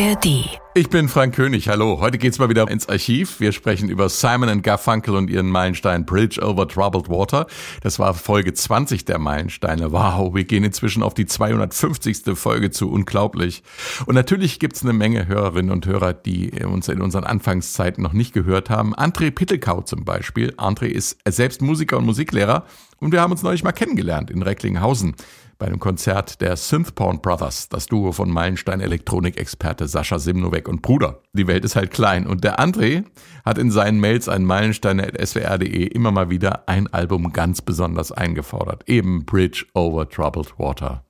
ARD. Ich bin Frank König. Hallo. Heute geht's mal wieder ins Archiv. Wir sprechen über Simon Garfunkel und ihren Meilenstein Bridge over Troubled Water. Das war Folge 20 der Meilensteine. Wow, wir gehen inzwischen auf die 250. Folge zu. Unglaublich. Und natürlich gibt's eine Menge Hörerinnen und Hörer, die uns in unseren Anfangszeiten noch nicht gehört haben. André Pittelkau zum Beispiel. André ist selbst Musiker und Musiklehrer und wir haben uns neulich mal kennengelernt in Recklinghausen bei einem Konzert der Synthporn Brothers, das Duo von Meilenstein Elektronikexperte Sascha Simnovek und Bruder. Die Welt ist halt klein und der André hat in seinen Mails an meilenstein.swr.de immer mal wieder ein Album ganz besonders eingefordert, eben Bridge over Troubled Water.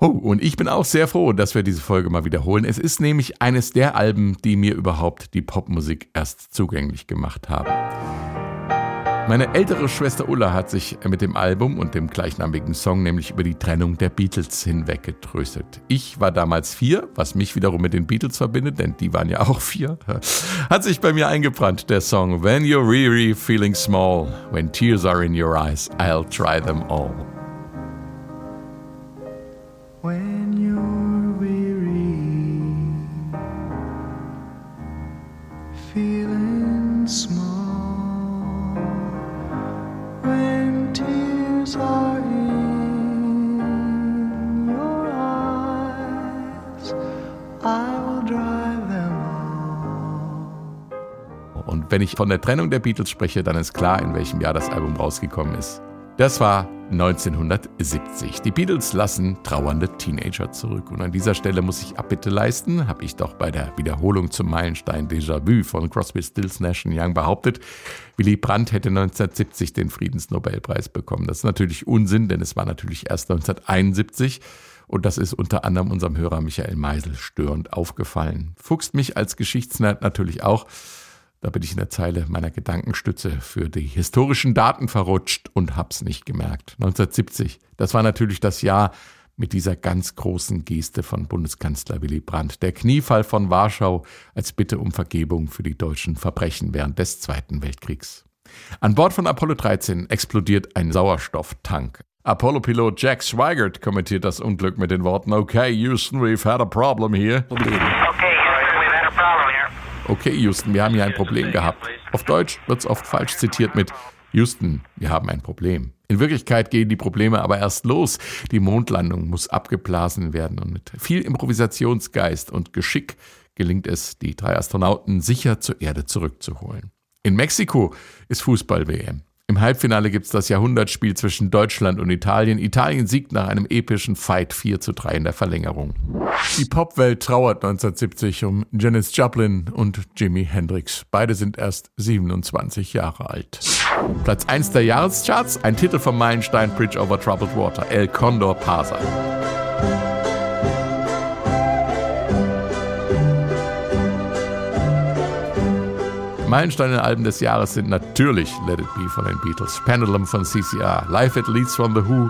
Oh, und ich bin auch sehr froh, dass wir diese Folge mal wiederholen. Es ist nämlich eines der Alben, die mir überhaupt die Popmusik erst zugänglich gemacht haben. Meine ältere Schwester Ulla hat sich mit dem Album und dem gleichnamigen Song nämlich über die Trennung der Beatles hinweggetröstet. Ich war damals vier, was mich wiederum mit den Beatles verbindet, denn die waren ja auch vier. Hat sich bei mir eingebrannt, der Song When you're really feeling small, when tears are in your eyes, I'll try them all. Wenn ich von der Trennung der Beatles spreche, dann ist klar, in welchem Jahr das Album rausgekommen ist. Das war 1970. Die Beatles lassen trauernde Teenager zurück. Und an dieser Stelle muss ich Abbitte leisten, habe ich doch bei der Wiederholung zum Meilenstein Déjà-vu von Crosby, Stills, Nash Young behauptet, Willy Brandt hätte 1970 den Friedensnobelpreis bekommen. Das ist natürlich Unsinn, denn es war natürlich erst 1971. Und das ist unter anderem unserem Hörer Michael Meisel störend aufgefallen. Fuchst mich als Geschichtsnerd natürlich auch. Da bin ich in der Zeile meiner Gedankenstütze für die historischen Daten verrutscht und hab's nicht gemerkt. 1970, das war natürlich das Jahr mit dieser ganz großen Geste von Bundeskanzler Willy Brandt. Der Kniefall von Warschau als Bitte um Vergebung für die deutschen Verbrechen während des Zweiten Weltkriegs. An Bord von Apollo 13 explodiert ein Sauerstofftank. Apollo-Pilot Jack Swigert kommentiert das Unglück mit den Worten Okay, Houston, we've had a problem here. Okay, we've had a problem here. Okay, Houston, wir haben hier ein Problem gehabt. Auf Deutsch wird es oft falsch zitiert mit Houston, wir haben ein Problem. In Wirklichkeit gehen die Probleme aber erst los. Die Mondlandung muss abgeblasen werden und mit viel Improvisationsgeist und Geschick gelingt es, die drei Astronauten sicher zur Erde zurückzuholen. In Mexiko ist Fußball-WM. Im Halbfinale gibt es das Jahrhundertspiel zwischen Deutschland und Italien. Italien siegt nach einem epischen Fight 4 zu 3 in der Verlängerung. Die Popwelt trauert 1970 um Janis Joplin und Jimi Hendrix. Beide sind erst 27 Jahre alt. Platz 1 der Jahrescharts, ein Titel vom Meilenstein Bridge over Troubled Water, El Condor Pasa. Meilensteine-Alben des Jahres sind natürlich Let It Be von den Beatles, Pendulum von CCR, Life It Leads from The Who,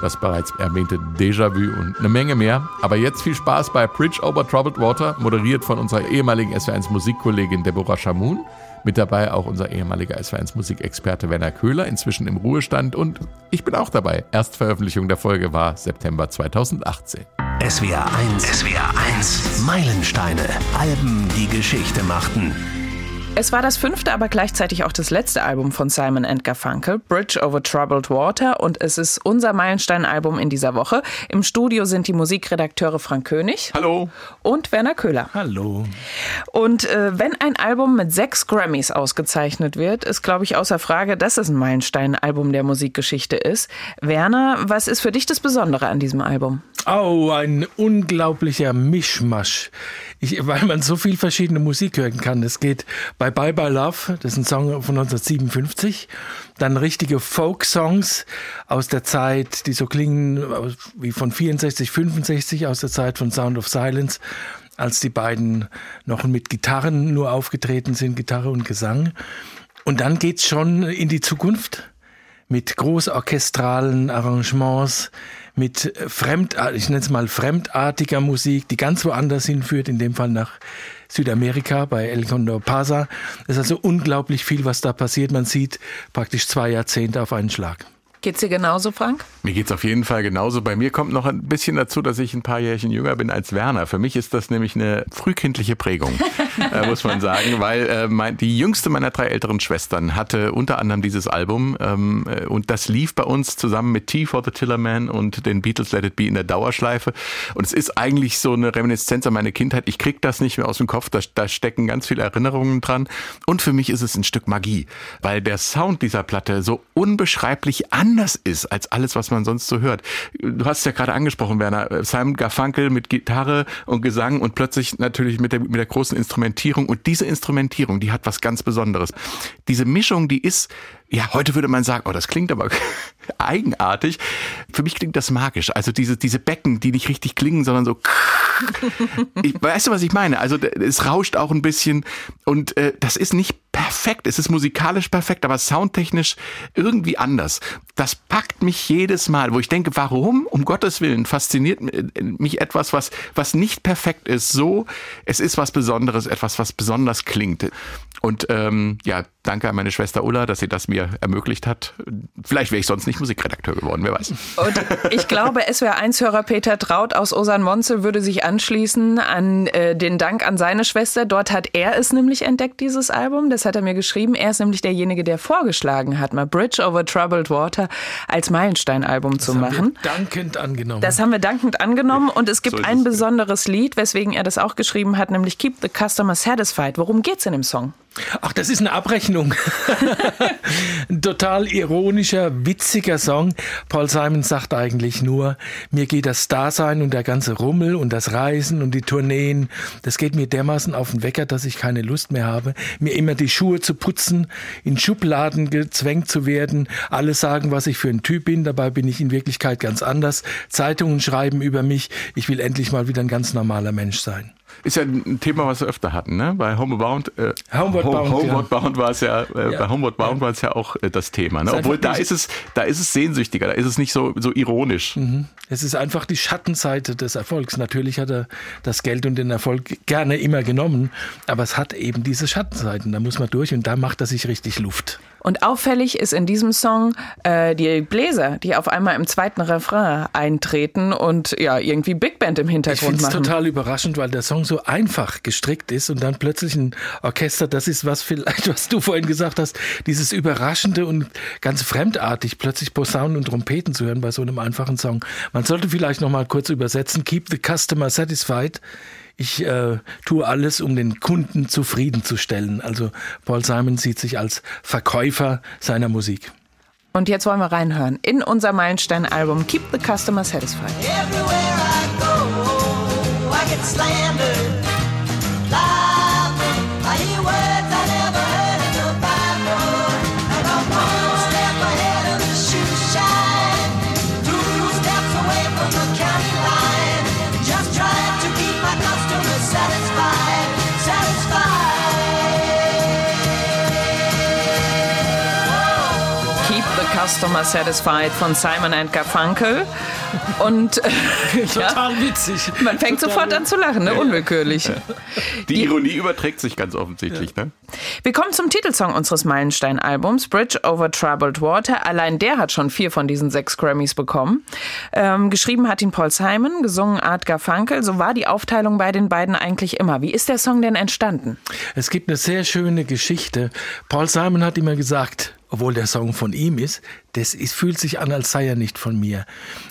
das bereits erwähnte Déjà-vu und eine Menge mehr. Aber jetzt viel Spaß bei Bridge Over Troubled Water, moderiert von unserer ehemaligen SW1 Musikkollegin Deborah Shamoun. Mit dabei auch unser ehemaliger SW1 Musikexperte Werner Köhler, inzwischen im Ruhestand. Und ich bin auch dabei. Erstveröffentlichung der Folge war September 2018. SWR 1, SWR 1, Meilensteine, Alben, die Geschichte machten. Es war das fünfte, aber gleichzeitig auch das letzte Album von Simon Garfunkel, Bridge over Troubled Water, und es ist unser Meilenstein-Album in dieser Woche. Im Studio sind die Musikredakteure Frank König. Hallo. Und Werner Köhler. Hallo. Und äh, wenn ein Album mit sechs Grammys ausgezeichnet wird, ist, glaube ich, außer Frage, dass es ein Meilenstein-Album der Musikgeschichte ist. Werner, was ist für dich das Besondere an diesem Album? Oh, ein unglaublicher Mischmasch. Ich, weil man so viel verschiedene Musik hören kann. Es geht bei Bye Bye Love, das ist ein Song von 1957, dann richtige Folk-Songs aus der Zeit, die so klingen wie von 64, 65, aus der Zeit von Sound of Silence, als die beiden noch mit Gitarren nur aufgetreten sind, Gitarre und Gesang. Und dann geht's schon in die Zukunft mit großorchestralen Arrangements, mit fremd, ich nenne es mal fremdartiger Musik, die ganz woanders hinführt, in dem Fall nach Südamerika bei El Condor Pasa. Es ist also unglaublich viel, was da passiert. Man sieht praktisch zwei Jahrzehnte auf einen Schlag. Geht's dir genauso, Frank? Mir geht's auf jeden Fall genauso. Bei mir kommt noch ein bisschen dazu, dass ich ein paar Jährchen jünger bin als Werner. Für mich ist das nämlich eine frühkindliche Prägung, äh, muss man sagen, weil äh, mein, die jüngste meiner drei älteren Schwestern hatte unter anderem dieses Album ähm, äh, und das lief bei uns zusammen mit Tea for the Tillerman und den Beatles Let It Be in der Dauerschleife. Und es ist eigentlich so eine Reminiszenz an meine Kindheit. Ich krieg das nicht mehr aus dem Kopf. Da, da stecken ganz viele Erinnerungen dran. Und für mich ist es ein Stück Magie, weil der Sound dieser Platte so unbeschreiblich an anders ist als alles, was man sonst so hört. Du hast es ja gerade angesprochen, Werner. Simon Garfunkel mit Gitarre und Gesang und plötzlich natürlich mit der, mit der großen Instrumentierung. Und diese Instrumentierung, die hat was ganz Besonderes. Diese Mischung, die ist ja, heute würde man sagen, oh, das klingt aber eigenartig. Für mich klingt das magisch. Also diese, diese Becken, die nicht richtig klingen, sondern so. Ich, weißt du, was ich meine? Also es rauscht auch ein bisschen und äh, das ist nicht perfekt. Es ist musikalisch perfekt, aber soundtechnisch irgendwie anders. Das packt mich jedes Mal, wo ich denke, warum? Um Gottes Willen fasziniert mich etwas, was, was nicht perfekt ist. So, es ist was Besonderes, etwas, was besonders klingt. Und ähm, ja, danke an meine Schwester Ulla, dass sie das mir ermöglicht hat. Vielleicht wäre ich sonst nicht Musikredakteur geworden, wer weiß. Und ich glaube, SWR1-Hörer Peter Traut aus Osern-Monzel würde sich anschließen an äh, den Dank an seine Schwester. Dort hat er es nämlich entdeckt, dieses Album. Das hat er mir geschrieben. Er ist nämlich derjenige, der vorgeschlagen hat, mal Bridge over Troubled Water als Meilenstein-Album zu Das machen. haben wir dankend angenommen. Das haben wir dankend angenommen und es gibt So ein es. besonderes Lied, weswegen er das auch geschrieben hat, nämlich Keep the Customer Satisfied. Worum geht's in dem Song? Ach, das ist eine Abrechnung. Ein total ironischer, witziger Song. Paul Simon sagt eigentlich nur, mir geht das Dasein und der ganze Rummel und das Reisen und die Tourneen, das geht mir dermaßen auf den Wecker, dass ich keine Lust mehr habe, mir immer die Schuhe zu putzen, in Schubladen gezwängt zu werden. Alle sagen, was ich für ein Typ bin, dabei bin ich in Wirklichkeit ganz anders. Zeitungen schreiben über mich, ich will endlich mal wieder ein ganz normaler Mensch sein. Ist ja ein Thema, was wir öfter hatten, ne? Bei Homeward Bound, äh, Homeward Home- Bound, Homeward ja. Bound war es ja, äh, Ja. bei Homeward Bound war es ja auch äh, das Thema, ne? Obwohl da ist es, da ist es sehnsüchtiger, da ist es nicht so, so ironisch. Es ist einfach die Schattenseite des Erfolgs. Natürlich hat er das Geld und den Erfolg gerne immer genommen, aber es hat eben diese Schattenseiten. Da muss man durch und da macht er sich richtig Luft. Und auffällig ist in diesem Song äh, die Bläser, die auf einmal im zweiten Refrain eintreten und ja irgendwie Big Band im Ich Hintergrund finde es machen. total überraschend, weil der Song so einfach gestrickt ist und dann plötzlich ein Orchester, das ist was vielleicht, was du vorhin gesagt hast, dieses Überraschende und ganz fremdartig, plötzlich Posaunen und Trompeten zu hören bei so einem einfachen Song. Man sollte vielleicht noch mal kurz übersetzen, keep the customer satisfied. Ich äh, tue alles, um den Kunden zufriedenzustellen. Also Paul Simon sieht sich als Verkäufer seiner Musik. Und jetzt wollen wir reinhören in unser Meilenstein-Album Keep the Customer Satisfied. Everywhere I go, I Customer Satisfied von Simon and Garfunkel. Und äh, ja, Total witzig. man fängt Total sofort an zu lachen, ne? unwillkürlich. Die Ironie überträgt sich ganz offensichtlich, ne? Wir kommen zum Titelsong unseres Meilenstein-Albums, Bridge Over Troubled Water. Allein der hat schon vier von diesen sechs Grammys bekommen. Ähm, geschrieben hat ihn Paul Simon, gesungen Art Garfunkel. So war die Aufteilung bei den beiden eigentlich immer. Wie ist der Song denn entstanden? Es gibt eine sehr schöne Geschichte. Paul Simon hat immer gesagt, obwohl der Song von ihm ist, das ist, fühlt sich an, als sei er nicht von mir.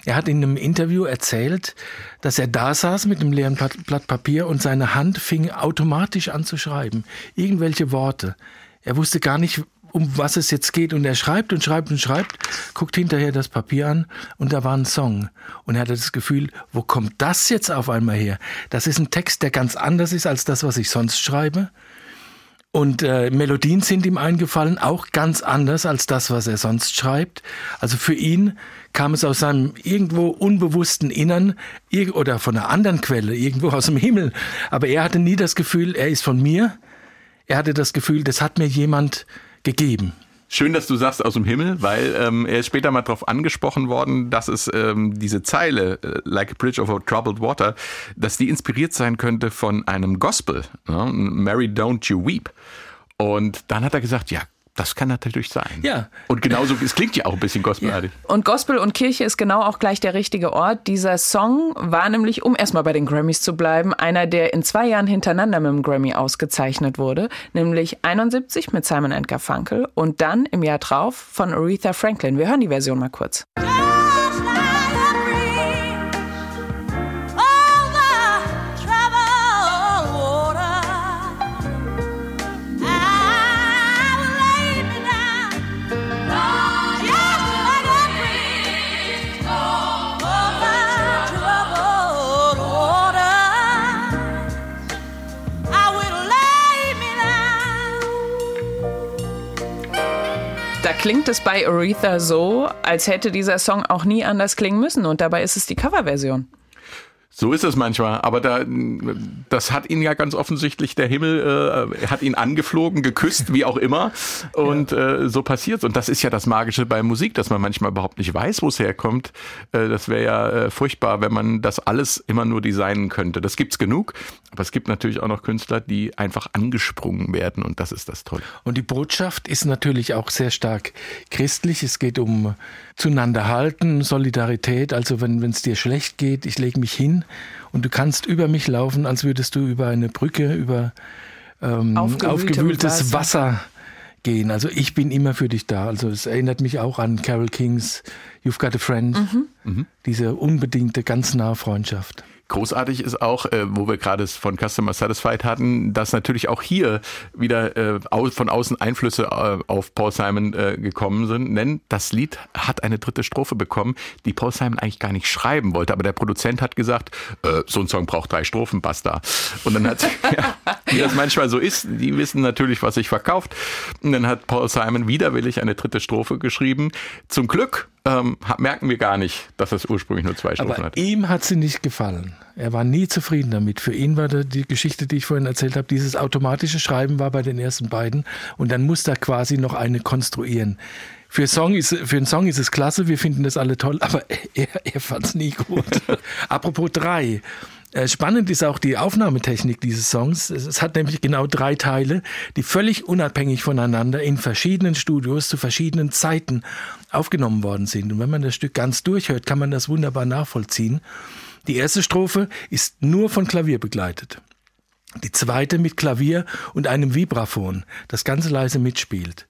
Er hat in einem Interview erzählt, dass er da saß mit einem leeren Blatt Blatt Papier und seine Hand fing automatisch an zu schreiben. Irgendwelche Worte. Er wusste gar nicht, um was es jetzt geht. Und er schreibt und schreibt und schreibt, guckt hinterher das Papier an und da war ein Song. Und er hatte das Gefühl, wo kommt das jetzt auf einmal her? Das ist ein Text, der ganz anders ist als das, was ich sonst schreibe. Und äh, Melodien sind ihm eingefallen, auch ganz anders als das, was er sonst schreibt. Also für ihn kam es aus seinem irgendwo unbewussten Innern oder von einer anderen Quelle, irgendwo aus dem Himmel. Aber er hatte nie das Gefühl, er ist von mir. Er hatte das Gefühl, das hat mir jemand gegeben. Schön, dass du sagst aus dem Himmel, weil ähm, er ist später mal darauf angesprochen worden, dass es ähm, diese Zeile, äh, like a bridge over troubled water, dass die inspiriert sein könnte von einem Gospel, ne? Mary Don't You Weep. Und dann hat er gesagt, ja, Das kann natürlich sein. Ja. Und genauso, es klingt ja auch ein bisschen gospelartig. Und Gospel und Kirche ist genau auch gleich der richtige Ort. Dieser Song war nämlich, um erstmal bei den Grammys zu bleiben, einer, der in zwei Jahren hintereinander mit dem Grammy ausgezeichnet wurde, nämlich 71 mit Simon Garfunkel und dann im Jahr drauf von Aretha Franklin. Wir hören die Version mal kurz. Just klingt es bei Aretha so, als hätte dieser Song auch nie anders klingen müssen und dabei ist es die Coverversion. So ist es manchmal, aber da, das hat ihn ja ganz offensichtlich der Himmel äh, hat ihn angeflogen, geküsst, wie auch immer, und äh, so passiert's. Und das ist ja das Magische bei Musik, dass man manchmal überhaupt nicht weiß, wo es herkommt. Äh, das wäre ja äh, furchtbar, wenn man das alles immer nur designen könnte. Das gibt's genug, aber es gibt natürlich auch noch Künstler, die einfach angesprungen werden, und das ist das Tolle. Und die Botschaft ist natürlich auch sehr stark christlich. Es geht um zueinander halten, Solidarität. Also wenn es dir schlecht geht, ich lege mich hin und du kannst über mich laufen, als würdest du über eine Brücke, über ähm, Aufgewühlte aufgewühltes Wasser. Wasser gehen. Also ich bin immer für dich da. Also es erinnert mich auch an Carol Kings You've Got a Friend. Diese unbedingte, ganz nahe Freundschaft. Großartig ist auch, äh, wo wir gerade es von Customer Satisfied hatten, dass natürlich auch hier wieder äh, au von außen Einflüsse äh, auf Paul Simon äh, gekommen sind. Denn das Lied hat eine dritte Strophe bekommen, die Paul Simon eigentlich gar nicht schreiben wollte. Aber der Produzent hat gesagt, äh, so ein Song braucht drei Strophen, basta. Und dann hat, ja, wie das manchmal so ist, die wissen natürlich, was sich verkauft. Und dann hat Paul Simon widerwillig eine dritte Strophe geschrieben. Zum Glück ähm, merken wir gar nicht, dass es ursprünglich nur zwei Strophen Aber hat. ihm hat sie nicht gefallen. Er war nie zufrieden damit. Für ihn war die Geschichte, die ich vorhin erzählt habe, dieses automatische Schreiben war bei den ersten beiden und dann muss er quasi noch eine konstruieren. Für, Song ist, für einen Song ist es klasse, wir finden das alle toll, aber er, er fand es nie gut. Apropos drei. Äh, Spannend ist auch die Aufnahmetechnik dieses Songs. Es es hat nämlich genau drei Teile, die völlig unabhängig voneinander in verschiedenen Studios zu verschiedenen Zeiten aufgenommen worden sind. Und wenn man das Stück ganz durchhört, kann man das wunderbar nachvollziehen. Die erste Strophe ist nur von Klavier begleitet. Die zweite mit Klavier und einem Vibraphon, das ganz leise mitspielt.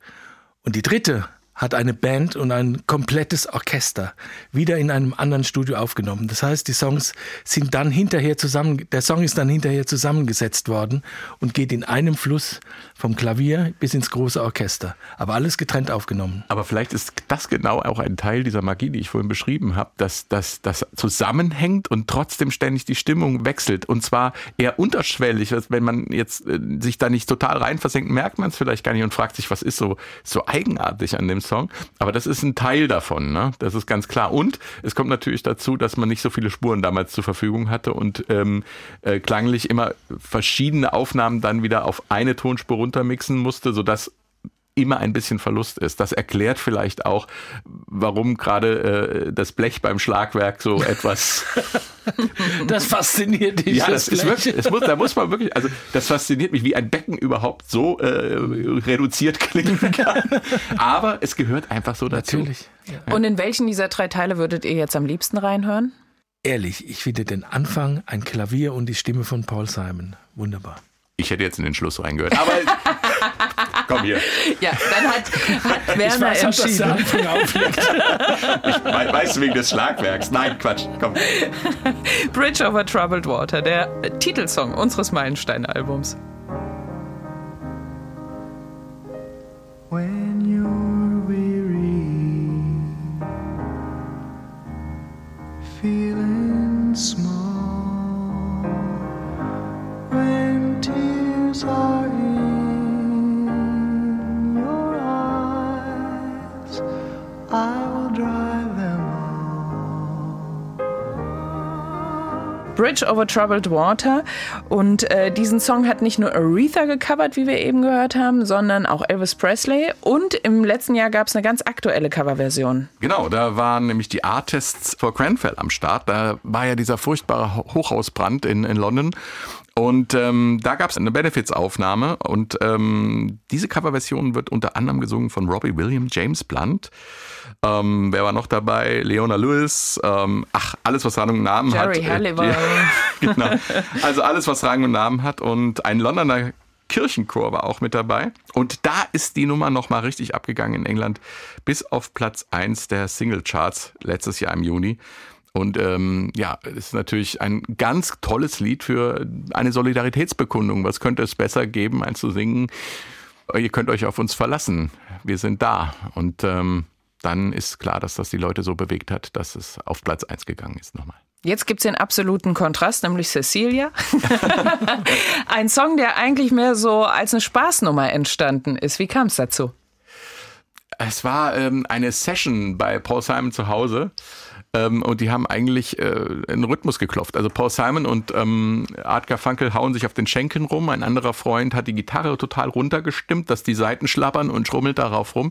Und die dritte hat eine Band und ein komplettes Orchester wieder in einem anderen Studio aufgenommen. Das heißt, die Songs sind dann hinterher zusammen, der Song ist dann hinterher zusammengesetzt worden und geht in einem Fluss vom Klavier bis ins große Orchester. Aber alles getrennt aufgenommen. Aber vielleicht ist das genau auch ein Teil dieser Magie, die ich vorhin beschrieben habe, dass das zusammenhängt und trotzdem ständig die Stimmung wechselt. Und zwar eher unterschwellig. Wenn man jetzt äh, sich da nicht total reinversenkt, merkt man es vielleicht gar nicht und fragt sich, was ist so, so eigenartig an dem Song. Aber das ist ein Teil davon, ne? Das ist ganz klar. Und es kommt natürlich dazu, dass man nicht so viele Spuren damals zur Verfügung hatte und ähm, äh, klanglich immer verschiedene Aufnahmen dann wieder auf eine Tonspur runtermixen musste, sodass immer ein bisschen Verlust ist. Das erklärt vielleicht auch, warum gerade äh, das Blech beim Schlagwerk so etwas. Das fasziniert dich. ja, das ist Blech. wirklich, es muss, da muss man wirklich, also das fasziniert mich, wie ein Becken überhaupt so äh, reduziert klingen kann. Aber es gehört einfach so dazu. Natürlich. Und in welchen dieser drei Teile würdet ihr jetzt am liebsten reinhören? Ehrlich, ich finde den Anfang, ein Klavier und die Stimme von Paul Simon. Wunderbar. Ich hätte jetzt in den Schluss reingehört. Aber komm hier. Ja, dann hat, hat Werner weiß, dass der entschieden. Anfang auflegt. We weißt du wegen des Schlagwerks? Nein, Quatsch. Komm. Bridge over Troubled Water, der äh, Titelsong unseres Meilenstein-Albums. when you're weary, feeling small, when tears are Bridge over Troubled Water. Und äh, diesen Song hat nicht nur Aretha gecovert, wie wir eben gehört haben, sondern auch Elvis Presley. Und im letzten Jahr gab es eine ganz aktuelle Coverversion. Genau, da waren nämlich die Artists for Grenfell am Start. Da war ja dieser furchtbare Ho- Hochhausbrand in, in London. Und ähm, da gab es eine Benefits-Aufnahme und ähm, diese Coverversion wird unter anderem gesungen von Robbie Williams, James Blunt. Ähm, wer war noch dabei? Leona Lewis. Ähm, ach, alles, was Rang und Namen hat. Jerry Halliwell. genau. Also alles, was Rang und Namen hat. Und ein Londoner Kirchenchor war auch mit dabei. Und da ist die Nummer nochmal richtig abgegangen in England. Bis auf Platz 1 der Singlecharts letztes Jahr im Juni. Und ähm, ja, es ist natürlich ein ganz tolles Lied für eine Solidaritätsbekundung. Was könnte es besser geben, als zu singen? Ihr könnt euch auf uns verlassen. Wir sind da. Und ähm, dann ist klar, dass das die Leute so bewegt hat, dass es auf Platz 1 gegangen ist nochmal. Jetzt gibt's den absoluten Kontrast, nämlich Cecilia. Ein Song, der eigentlich mehr so als eine Spaßnummer entstanden ist. Wie kam es dazu? Es war ähm, eine Session bei Paul Simon zu Hause. Ähm, und die haben eigentlich äh, einen Rhythmus geklopft. Also Paul Simon und ähm, Art Garfunkel hauen sich auf den Schenken rum. Ein anderer Freund hat die Gitarre total runtergestimmt, dass die Saiten schlappern und schrummelt darauf rum.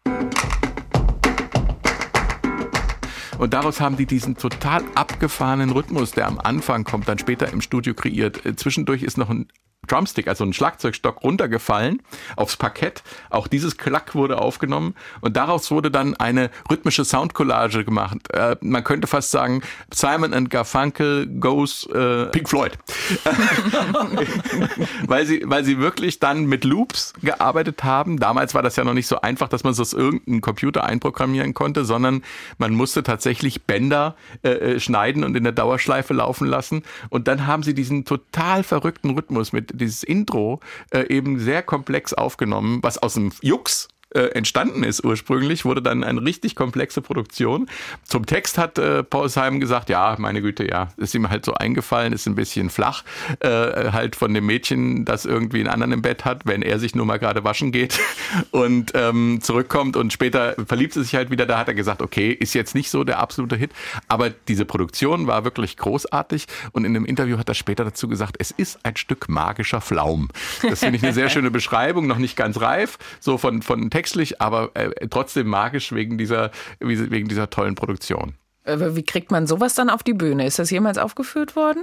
Und daraus haben die diesen total abgefahrenen Rhythmus, der am Anfang kommt, dann später im Studio kreiert. Äh, Zwischendurch ist noch ein Drumstick, also ein Schlagzeugstock runtergefallen aufs Parkett. Auch dieses Klack wurde aufgenommen und daraus wurde dann eine rhythmische Soundcollage gemacht. Äh, man könnte fast sagen, Simon and Garfunkel goes äh, Pink Floyd. weil sie, weil sie wirklich dann mit Loops gearbeitet haben. Damals war das ja noch nicht so einfach, dass man es aus irgendeinem Computer einprogrammieren konnte, sondern man musste tatsächlich Bänder äh, äh, schneiden und in der Dauerschleife laufen lassen. Und dann haben sie diesen total verrückten Rhythmus mit dieses Intro äh, eben sehr komplex aufgenommen, was aus dem Jux äh, entstanden ist ursprünglich, wurde dann eine richtig komplexe Produktion. Zum Text hat äh, Paul Simon gesagt, ja, meine Güte, ja, ist ihm halt so eingefallen, ist ein bisschen flach, äh, halt von dem Mädchen, das irgendwie einen anderen im Bett hat, wenn er sich nur mal gerade waschen geht und ähm, zurückkommt und später verliebt sie sich halt wieder, da hat er gesagt, okay, ist jetzt nicht so der absolute Hit, aber diese Produktion war wirklich großartig und in einem Interview hat er später dazu gesagt, es ist ein Stück magischer Flaum. Das finde ich eine sehr schöne Beschreibung, noch nicht ganz reif, so von, von textlich, aber äh, trotzdem magisch wegen dieser, wegen dieser tollen Produktion. Äh, Wie kriegt man sowas dann auf die Bühne? Ist das jemals aufgeführt worden?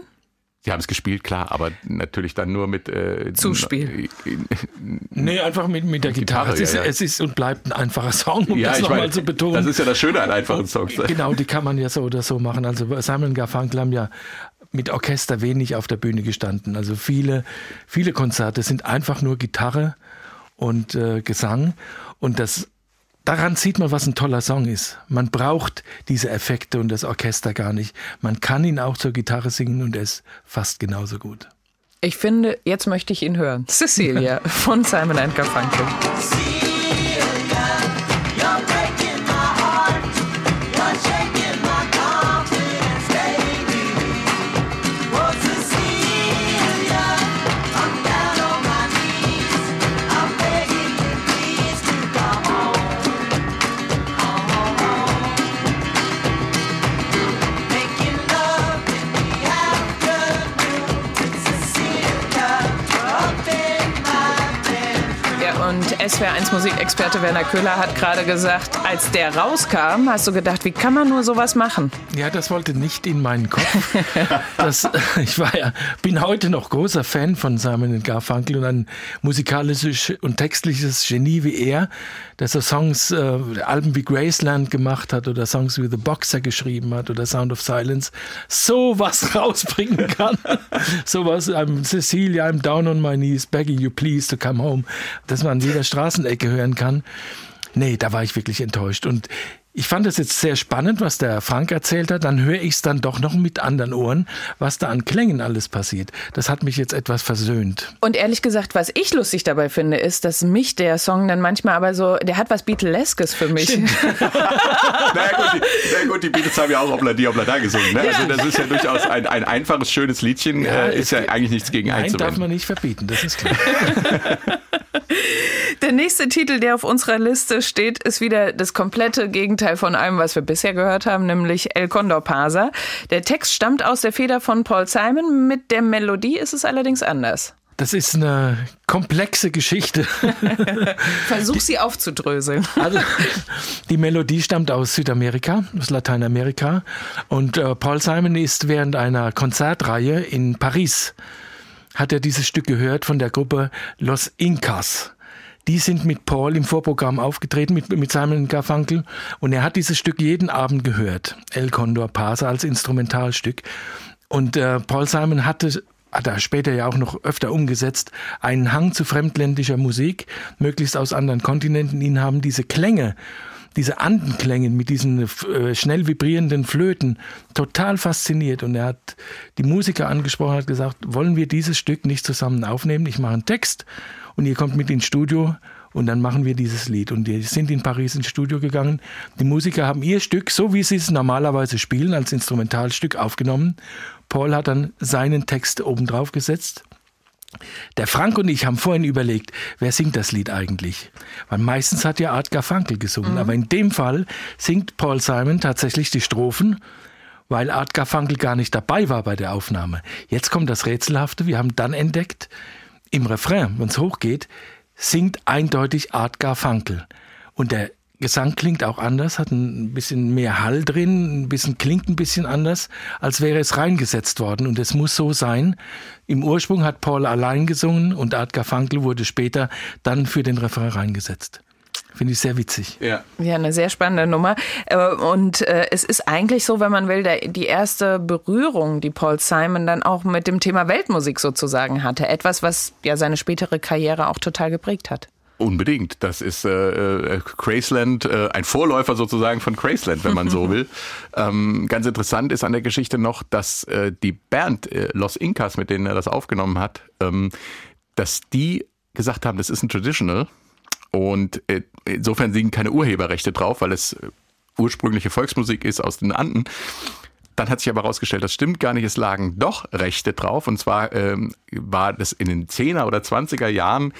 Sie haben es gespielt, klar, aber natürlich dann nur mit äh, Zuspiel. Nee, einfach mit, mit der Gitarre. Gitarre, es, ist, ja, ja. es ist und bleibt ein einfacher Song, um Ja, das nochmal zu betonen. das ist ja das Schöne an einfachen Songs. Genau, die kann man ja so oder so machen. Also Simon Garfunkel haben ja mit Orchester wenig auf der Bühne gestanden. Also viele, viele Konzerte sind einfach nur Gitarre und äh, Gesang. Und das, daran sieht man, was ein toller Song ist. Man braucht diese Effekte und das Orchester gar nicht. Man kann ihn auch zur Gitarre singen und er ist fast genauso gut. Ich finde, jetzt möchte ich ihn hören. Cecilia von Simon and Garfunkel. SWR1 Musikexperte Werner Köhler hat gerade gesagt, als der rauskam, hast du gedacht, wie kann man nur sowas machen? Ja, das wollte nicht in meinen Kopf. Das, ich war ja, bin heute noch großer Fan von Simon Garfunkel und ein musikalisches und textliches Genie wie er, der so Songs, äh, Alben wie Graceland gemacht hat oder Songs wie The Boxer geschrieben hat oder Sound of Silence, sowas rausbringen kann. sowas, I'm Cecilia, I'm down on my knees, begging you please to come home, dass man an jeder Straßenecke hören kann. Nee, da war ich wirklich enttäuscht. Und ich fand es jetzt sehr spannend, was der Frank erzählt hat. Dann höre ich es dann doch noch mit anderen Ohren, was da an Klängen alles passiert. Das hat mich jetzt etwas versöhnt. Und ehrlich gesagt, was ich lustig dabei finde, ist, dass mich der Song dann manchmal aber so, der hat was Beatleskes für mich. naja, gut, die, na gut, die Beatles haben ja auch Obla die Obla da gesungen. Ne? Also das ist ja durchaus ein, ein einfaches, schönes Liedchen. Ja, äh, ist ja eigentlich nichts gegen Nein, darf einzuwenden. man nicht verbieten, das ist klar. Der nächste Titel, der auf unserer Liste steht, ist wieder das komplette Gegenteil von allem, was wir bisher gehört haben, nämlich El Condor Pasa. Der Text stammt aus der Feder von Paul Simon, mit der Melodie ist es allerdings anders. Das ist eine komplexe Geschichte. Versuch sie aufzudröseln. Also, die Melodie stammt aus Südamerika, aus Lateinamerika. Und äh, Paul Simon ist während einer Konzertreihe in Paris, hat er dieses Stück gehört von der Gruppe Los Incas. Die sind mit Paul im Vorprogramm aufgetreten, mit, mit Simon Garfunkel. Und er hat dieses Stück jeden Abend gehört. El Condor Pasa als Instrumentalstück. Und äh, Paul Simon hatte hat er später ja auch noch öfter umgesetzt, einen Hang zu fremdländischer Musik, möglichst aus anderen Kontinenten. Ihn haben diese Klänge, diese Andenklänge mit diesen äh, schnell vibrierenden Flöten total fasziniert. Und er hat die Musiker angesprochen, hat gesagt, wollen wir dieses Stück nicht zusammen aufnehmen? Ich mache einen Text und ihr kommt mit ins Studio und dann machen wir dieses Lied. Und die sind in Paris ins Studio gegangen. Die Musiker haben ihr Stück, so wie sie es normalerweise spielen, als Instrumentalstück aufgenommen. Paul hat dann seinen Text obendrauf gesetzt. Der Frank und ich haben vorhin überlegt, wer singt das Lied eigentlich? Weil meistens hat ja Art Garfunkel gesungen, aber in dem Fall singt Paul Simon tatsächlich die Strophen, weil Art Garfunkel gar nicht dabei war bei der Aufnahme. Jetzt kommt das Rätselhafte, wir haben dann entdeckt, im Refrain, wenn es hochgeht, singt eindeutig Art Garfunkel. Und der Gesang klingt auch anders, hat ein bisschen mehr Hall drin, ein bisschen klingt ein bisschen anders, als wäre es reingesetzt worden. Und es muss so sein. Im Ursprung hat Paul allein gesungen und Art Garfunkel wurde später dann für den Refrain reingesetzt. Finde ich sehr witzig. Ja. Ja, eine sehr spannende Nummer. Äh, Und äh, es ist eigentlich so, wenn man will, die erste Berührung, die Paul Simon dann auch mit dem Thema Weltmusik sozusagen hatte. Etwas, was ja seine spätere Karriere auch total geprägt hat. Unbedingt. Das ist äh, äh, Graceland, äh, ein Vorläufer sozusagen von Graceland, wenn man so will. ähm, ganz interessant ist an der Geschichte noch, dass äh, die Band äh, Los Incas, mit denen er das aufgenommen hat, ähm, dass die gesagt haben, das ist ein Traditional und äh, insofern liegen keine Urheberrechte drauf, weil es äh, ursprüngliche Volksmusik ist aus den Anden. Dann hat sich aber herausgestellt, das stimmt gar nicht. Es lagen doch Rechte drauf. Und zwar ähm, war das in den 10er oder 20er Jahren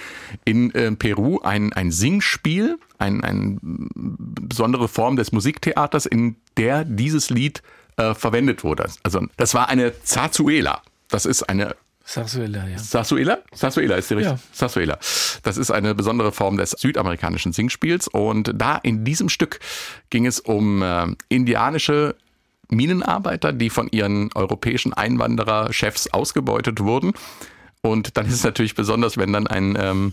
in äh, Peru ein, ein Singspiel, ein, ein besondere Form des Musiktheaters, in der dieses Lied äh, verwendet wurde. Also das war eine Zazuela. Das ist eine Sarsuela, ja. Sarsuela? Sarsuela ist die richtige. Ja. Sarsuela. Das ist eine besondere Form des südamerikanischen Singspiels. Und da in diesem Stück ging es um äh, indianische Minenarbeiter, die von ihren europäischen Einwandererchefs ausgebeutet wurden. Und dann ist es natürlich besonders, wenn dann ein ähm,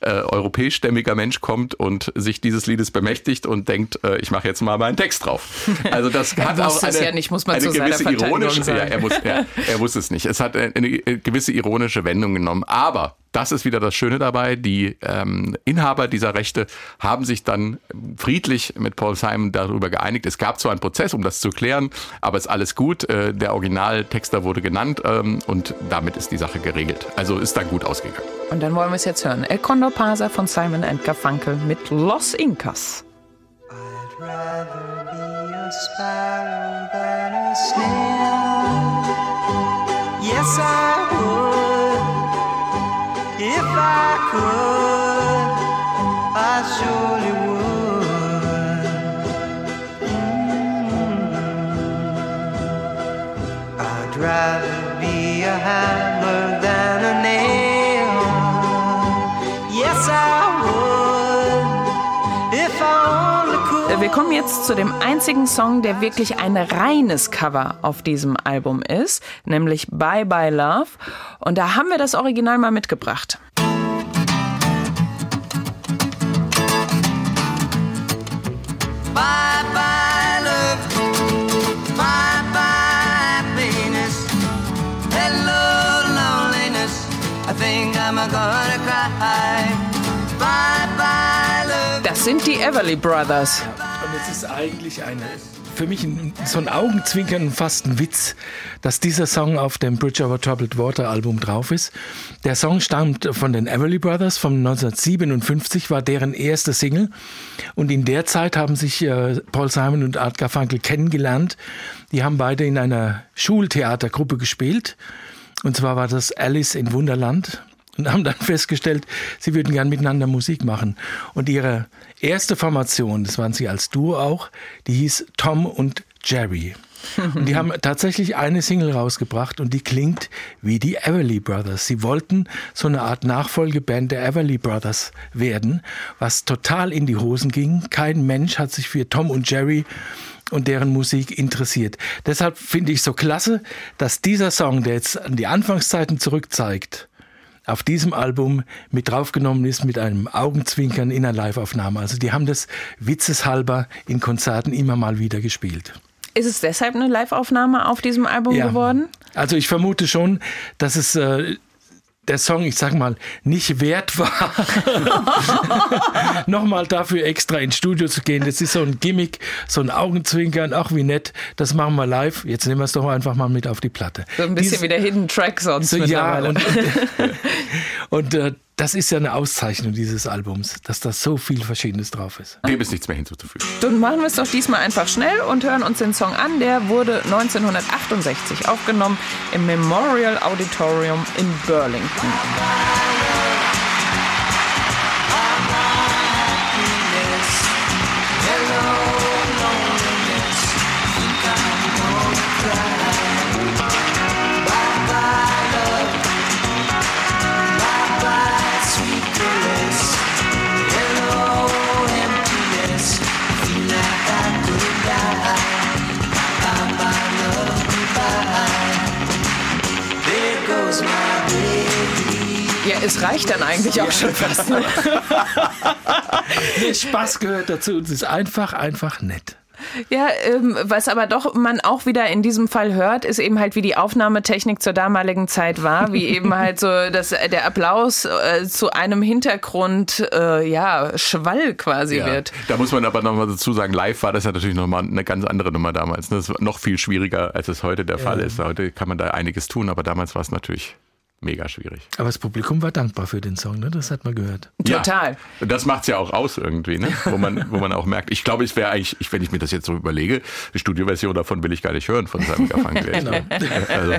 äh, europäischstämmiger Mensch kommt und sich dieses Liedes bemächtigt und denkt, äh, ich mache jetzt mal meinen Text drauf. Also das hat auch es eine, ja nicht, muss man eine gewisse ironische, sagen. ja, er, muss, ja, er wusste es nicht. Es hat eine, eine gewisse ironische Wendung genommen. Aber das ist wieder das Schöne dabei. Die ähm, Inhaber dieser Rechte haben sich dann friedlich mit Paul Simon darüber geeinigt. Es gab zwar einen Prozess, um das zu klären, aber ist alles gut. Äh, der Originaltexter wurde genannt ähm, und damit ist die Sache geregelt. Also ist dann gut ausgegangen. Und dann wollen wir es jetzt hören. El Condor Pasa von Simon and Garfunkel mit Los Incas. I'd rather be a sparrow than a snail. Yes, I would. If I could, kommen jetzt zu dem einzigen Song, der wirklich ein reines Cover auf diesem Album ist, nämlich Bye Bye Love. Und da haben wir das Original mal mitgebracht. Das sind die Everly Brothers. Ist eigentlich eine, für mich ein, so ein Augenzwinkern, fast ein Witz, dass dieser Song auf dem Bridge Over Troubled Water Album drauf ist. Der Song stammt von den Everly Brothers, von 1957 war deren erste Single. Und in der Zeit haben sich äh, Paul Simon und Art Garfunkel kennengelernt. Die haben beide in einer Schultheatergruppe gespielt. Und zwar war das Alice in Wunderland. Und haben dann festgestellt, sie würden gern miteinander Musik machen. Und ihre erste Formation, das waren sie als Duo auch, die hieß Tom und Jerry. Und die haben tatsächlich eine Single rausgebracht und die klingt wie die Everly Brothers. Sie wollten so eine Art Nachfolgeband der Everly Brothers werden, was total in die Hosen ging. Kein Mensch hat sich für Tom und Jerry und deren Musik interessiert. Deshalb finde ich so klasse, dass dieser Song, der jetzt an die Anfangszeiten zurückzeigt, auf diesem Album mit draufgenommen ist mit einem Augenzwinkern in einer Liveaufnahme. Also die haben das witzeshalber in Konzerten immer mal wieder gespielt. Ist es deshalb eine Live-Aufnahme auf diesem Album geworden? Also ich vermute schon, dass es äh, der Song, ich sag mal, nicht wert war, nochmal dafür extra ins Studio zu gehen. Das ist so ein Gimmick, so ein Augenzwinkern, ach wie nett, das machen wir live. Jetzt nehmen wir es doch einfach mal mit auf die Platte. So ein bisschen Dies- wie der Hidden Track sonst so, ja, mittlerweile. und, und äh, das ist ja eine Auszeichnung dieses Albums, dass da so viel Verschiedenes drauf ist. Dem ist nichts mehr hinzuzufügen. Dann machen wir es doch diesmal einfach schnell und hören uns den Song an. Der wurde 1968 aufgenommen im Memorial Auditorium in Burlington. Ja, es reicht dann eigentlich auch schon fast. Ne? Der Spaß gehört dazu und es ist einfach, einfach nett. Ja, ähm, was aber doch man auch wieder in diesem Fall hört, ist eben halt, wie die Aufnahmetechnik zur damaligen Zeit war, wie eben halt so dass der Applaus äh, zu einem Hintergrund, äh, ja, Schwall quasi Ja. wird. Da muss man aber nochmal dazu sagen, live war das ja natürlich nochmal eine ganz andere Nummer damals. ne? Das war noch viel schwieriger, als es heute der Fall ist. Heute kann man da einiges tun, aber damals war es natürlich mega schwierig. Aber das Publikum war dankbar für den Song, ne? das hat man gehört. Total. Ja, das macht's ja auch aus irgendwie, ne? wo, man, wo man auch merkt, ich glaube, es wäre eigentlich, ich, wenn ich mir das jetzt so überlege, die Studioversion davon will ich gar nicht hören von Simon Garfunkel. Genau. also,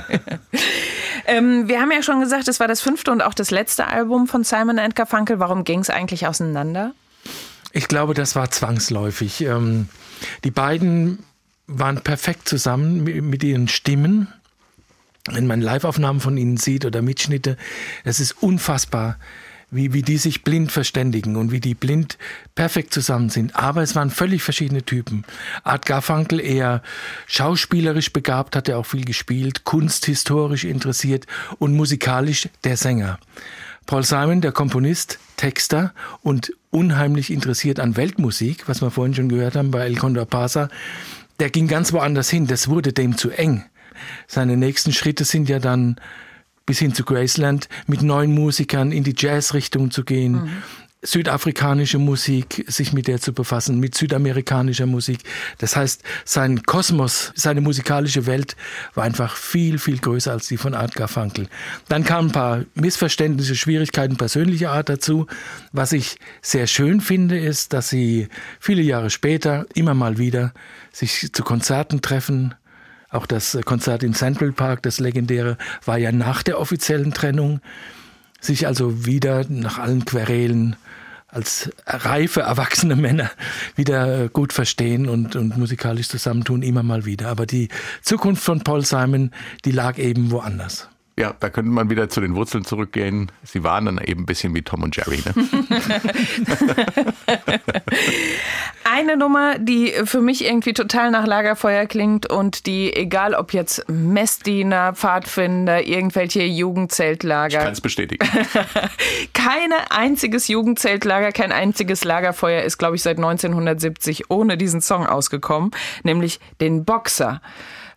Ähm, wir haben ja schon gesagt, es war das fünfte und auch das letzte Album von Simon and Garfunkel. Warum ging es eigentlich auseinander? Ich glaube, das war zwangsläufig. Ähm, die beiden waren perfekt zusammen mit, mit ihren Stimmen. Wenn man Liveaufnahmen von ihnen sieht oder Mitschnitte, es ist unfassbar, wie, wie die sich blind verständigen und wie die blind perfekt zusammen sind. Aber es waren völlig verschiedene Typen. Art Garfunkel eher schauspielerisch begabt, hat er auch viel gespielt, kunsthistorisch interessiert und musikalisch der Sänger. Paul Simon, der Komponist, Texter und unheimlich interessiert an Weltmusik, was wir vorhin schon gehört haben bei El Condor Pasa, der ging ganz woanders hin. Das wurde dem zu eng. Seine nächsten Schritte sind ja dann bis hin zu Graceland mit neuen Musikern in die Jazzrichtung zu gehen. Südafrikanische Musik, sich mit der zu befassen, mit südamerikanischer Musik. Das heißt, sein Kosmos, seine musikalische Welt war einfach viel, viel größer als die von Art Garfunkel. Dann kamen ein paar Missverständnisse, Schwierigkeiten persönlicher Art dazu. Was ich sehr schön finde, ist, dass sie viele Jahre später immer mal wieder sich zu Konzerten treffen, auch das Konzert im Central Park, das legendäre, war ja nach der offiziellen Trennung. Sich also wieder nach allen Querelen als reife, erwachsene Männer wieder gut verstehen und, und musikalisch zusammentun, immer mal wieder. Aber die Zukunft von Paul Simon, die lag eben woanders. Ja, da könnte man wieder zu den Wurzeln zurückgehen. Sie waren dann eben ein bisschen wie Tom und Jerry. Ne? Eine Nummer, die für mich irgendwie total nach Lagerfeuer klingt und die, egal ob jetzt Messdiener, Pfadfinder, irgendwelche Ich Jugendzeltlager, kann es bestätigen. kein einziges Jugendzeltlager, kein einziges Lagerfeuer ist, glaube ich, seit 1970 ohne diesen Song ausgekommen, nämlich den Boxer.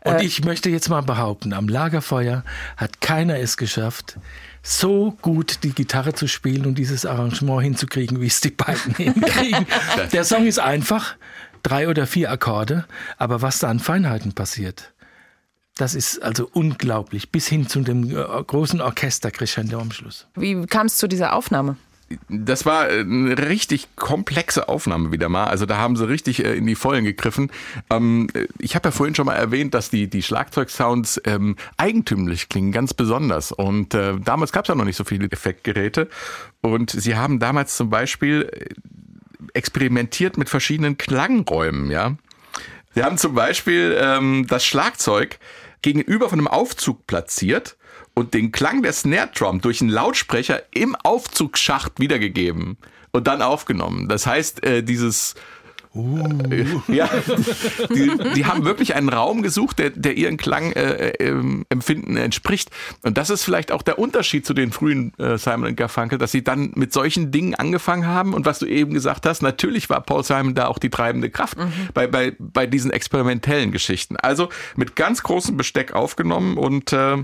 Und ich möchte jetzt mal behaupten, am Lagerfeuer hat keiner es geschafft, so gut die Gitarre zu spielen und dieses Arrangement hinzukriegen, wie es die beiden hinkriegen. Der Song ist einfach, drei oder vier Akkorde, aber was da an Feinheiten passiert, das ist also unglaublich, bis hin zu dem äh, großen Orchester Crescendo am Schluss. Wie kam es zu dieser Aufnahme? Das war äh, eine richtig komplexe Aufnahme wieder mal. Also da haben sie richtig äh, in die Vollen gegriffen. Ähm, äh, ich habe ja vorhin schon mal erwähnt, dass die, die Schlagzeugsounds ähm, eigentümlich klingen, ganz besonders. Und damals gab es ja noch nicht so viele Effektgeräte. Und sie haben damals zum Beispiel experimentiert mit verschiedenen Klangräumen, ja. Sie haben zum Beispiel ähm, das Schlagzeug gegenüber von einem Aufzug platziert und den Klang der Snare Drum durch einen Lautsprecher im Aufzugsschacht wiedergegeben und dann aufgenommen. Das heißt, äh, dieses äh, ja, die, die haben wirklich einen Raum gesucht, der, der ihren Klangempfinden äh, entspricht. Und das ist vielleicht auch der Unterschied zu den frühen äh, Simon Garfunkel, dass sie dann mit solchen Dingen angefangen haben. Und was du eben gesagt hast, natürlich war Paul Simon da auch die treibende Kraft bei, bei, bei diesen experimentellen Geschichten. Also mit ganz großem Besteck aufgenommen und äh,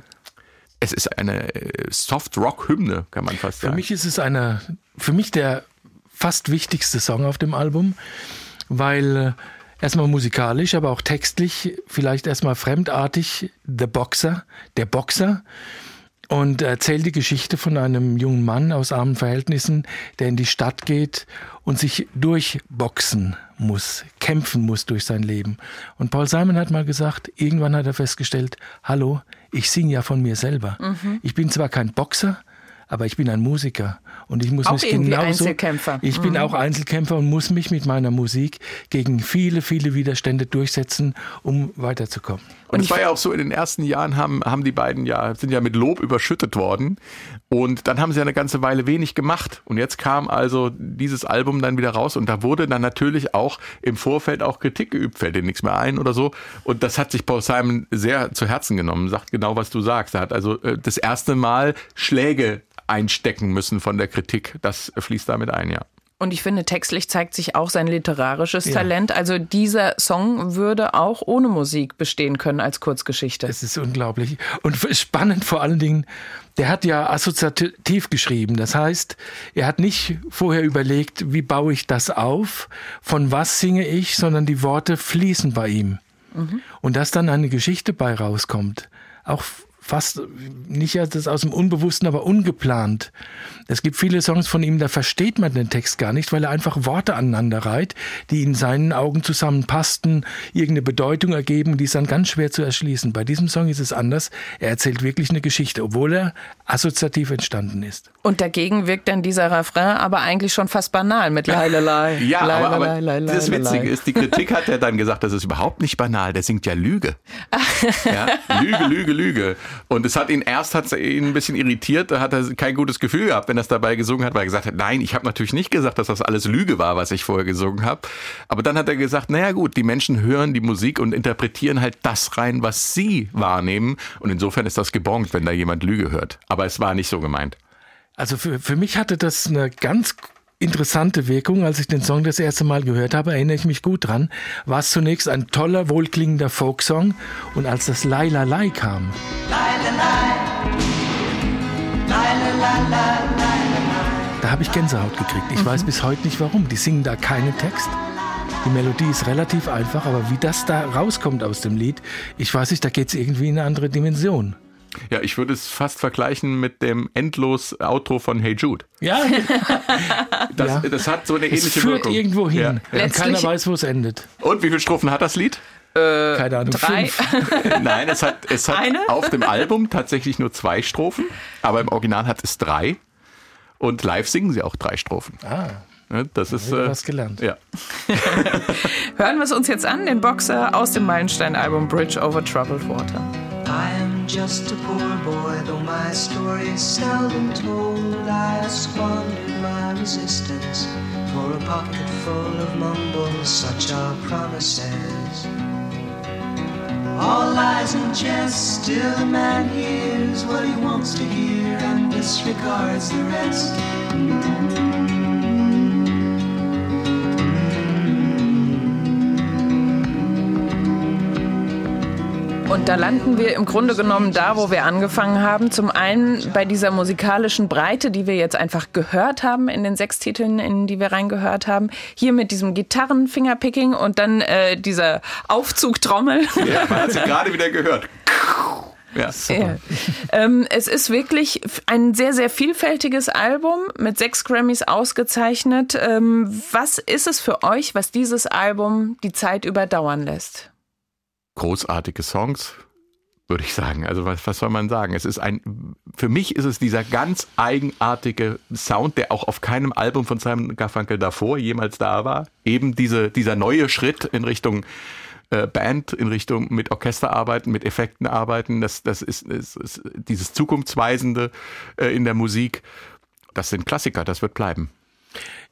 es ist eine äh, Soft-Rock-Hymne, kann man fast Für sagen. mich ist es eine, für mich der fast wichtigste Song auf dem Album, weil äh, erstmal musikalisch, aber auch textlich, vielleicht erstmal fremdartig, The Boxer, der Boxer. Und erzählt die Geschichte von einem jungen Mann aus armen Verhältnissen, der in die Stadt geht und sich durchboxen muss, kämpfen muss durch sein Leben. Und Paul Simon hat mal gesagt, irgendwann hat er festgestellt, hallo, ich singe ja von mir selber. Ich bin zwar kein Boxer, aber ich bin ein Musiker und ich muss Auch mich genauso Einzelkämpfer. ich bin auch Einzelkämpfer und muss mich mit meiner Musik gegen viele viele Widerstände durchsetzen, um weiterzukommen. Und es war ja auch so, in den ersten Jahren haben, haben die beiden ja, sind ja mit Lob überschüttet worden. Und dann haben sie ja eine ganze Weile wenig gemacht. Und jetzt kam also dieses Album dann wieder raus und da wurde dann natürlich auch im Vorfeld auch Kritik geübt, fällt dir nichts mehr ein oder so. Und das hat sich Paul Simon sehr zu Herzen genommen, sagt genau, was du sagst. Er hat also äh, das erste Mal Schläge einstecken müssen von der Kritik. Das fließt damit ein, ja. Und ich finde, textlich zeigt sich auch sein literarisches Ja. Talent. Also dieser Song würde auch ohne Musik bestehen können als Kurzgeschichte. Es ist unglaublich. Und spannend vor allen Dingen, der hat ja assoziativ geschrieben. Das heißt, er hat nicht vorher überlegt, wie baue ich das auf, von was singe ich, sondern die Worte fließen bei ihm. Und dass dann eine Geschichte bei rauskommt, auch fast nicht ja das aus dem Unbewussten, aber ungeplant. Es gibt viele Songs von ihm, da versteht man den Text gar nicht, weil er einfach Worte aneinander reiht, die in seinen Augen zusammenpassten, irgendeine Bedeutung ergeben, die ist dann ganz schwer zu erschließen. Bei diesem Song ist es anders. Er erzählt wirklich eine Geschichte, obwohl er assoziativ entstanden ist. Und dagegen wirkt dann dieser Refrain aber eigentlich schon fast banal mit Leilalei. Ja, aber, aber Leilalei, das. Witzige ist, die Kritik hat ja dann gesagt, das ist überhaupt nicht banal, der singt ja Lüge. ja, Lüge, Lüge, Lüge. Und es hat ihn erst hat ihn ein bisschen irritiert, da hat er kein gutes Gefühl gehabt, wenn er es dabei gesungen hat, weil er gesagt hat, nein, ich habe natürlich nicht gesagt, dass das alles Lüge war, was ich vorher gesungen habe. Aber dann hat er gesagt, naja gut, die Menschen hören die Musik und interpretieren halt das rein, was sie wahrnehmen. Und insofern ist das gebongt, wenn da jemand Lüge hört. Aber es war nicht so gemeint. Also für, für mich hatte das eine ganz interessante Wirkung, als ich den Song das erste Mal gehört habe, erinnere ich mich gut dran, war es zunächst ein toller, wohlklingender Folksong und als das Laila Lai kam, da habe ich Gänsehaut gekriegt. Ich weiß bis heute nicht warum. Die singen da keinen Text. Die Melodie ist relativ einfach, aber wie das da rauskommt aus dem Lied, ich weiß nicht, da geht es irgendwie in eine andere Dimension. Ja, ich würde es fast vergleichen mit dem endlos Outro von Hey Jude. Ja, Das, Ja. das hat so eine es ähnliche führt Wirkung. irgendwo hin. Ja. Und Letztlich- keiner weiß, wo es endet. Und wie viele Strophen hat das Lied? Keine Ahnung. Drei. Fünf. Nein, es hat, es hat Eine? auf dem Album tatsächlich nur zwei Strophen, aber im Original hat es drei. Und live singen sie auch drei Strophen. Ah, Das ist äh, was gelernt. Ja. Hören wir es uns jetzt an, den Boxer aus dem Meilenstein-Album Bridge over Troubled Water. I am just a poor boy, though my story is seldom told. I squandered my resistance for a pocket full of mumbles, such are promises. All lies and jest, still a man hears what he wants to hear and disregards the rest. Und da landen wir im Grunde genommen da, wo wir angefangen haben. Zum einen bei dieser musikalischen Breite, die wir jetzt einfach gehört haben in den sechs Titeln, in die wir reingehört haben. Hier mit diesem Gitarren-Fingerpicking und dann äh, dieser Aufzugtrommel. ja man hat sie gerade wieder gehört. Ja. Ja. ähm, es ist wirklich ein sehr, sehr vielfältiges Album mit sechs Grammys ausgezeichnet. Ähm, was ist es für euch, was dieses Album die Zeit überdauern lässt? Großartige Songs, würde ich sagen. Also was, was soll man sagen? Es ist ein, für mich ist es dieser ganz eigenartige Sound, der auch auf keinem Album von Simon Garfunkel davor jemals da war. Eben diese, dieser neue Schritt in Richtung äh, Band, in Richtung mit Orchester arbeiten, mit Effekten arbeiten. Das, das ist, ist, ist dieses Zukunftsweisende äh, in der Musik. Das sind Klassiker, das wird bleiben.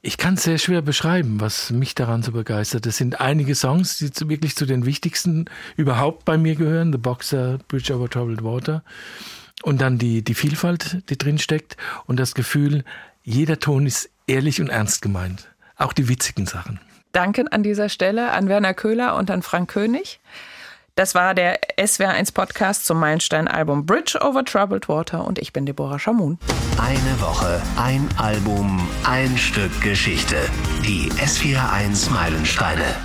Ich kann es sehr schwer beschreiben, was mich daran so begeistert. Es sind einige Songs, die zu, wirklich zu den wichtigsten überhaupt bei mir gehören. The Boxer, Bridge Over Troubled Water. Und dann die, die Vielfalt, die drin steckt und das Gefühl, jeder Ton ist ehrlich und ernst gemeint. Auch die witzigen Sachen. Danken an dieser Stelle an Werner Köhler und an Frank König. Das war der SWR1 Podcast zum Meilenstein-Album Bridge Over Troubled Water und ich bin Deborah Schamun. Eine Woche, ein Album, ein Stück Geschichte. Die S41 Meilensteine.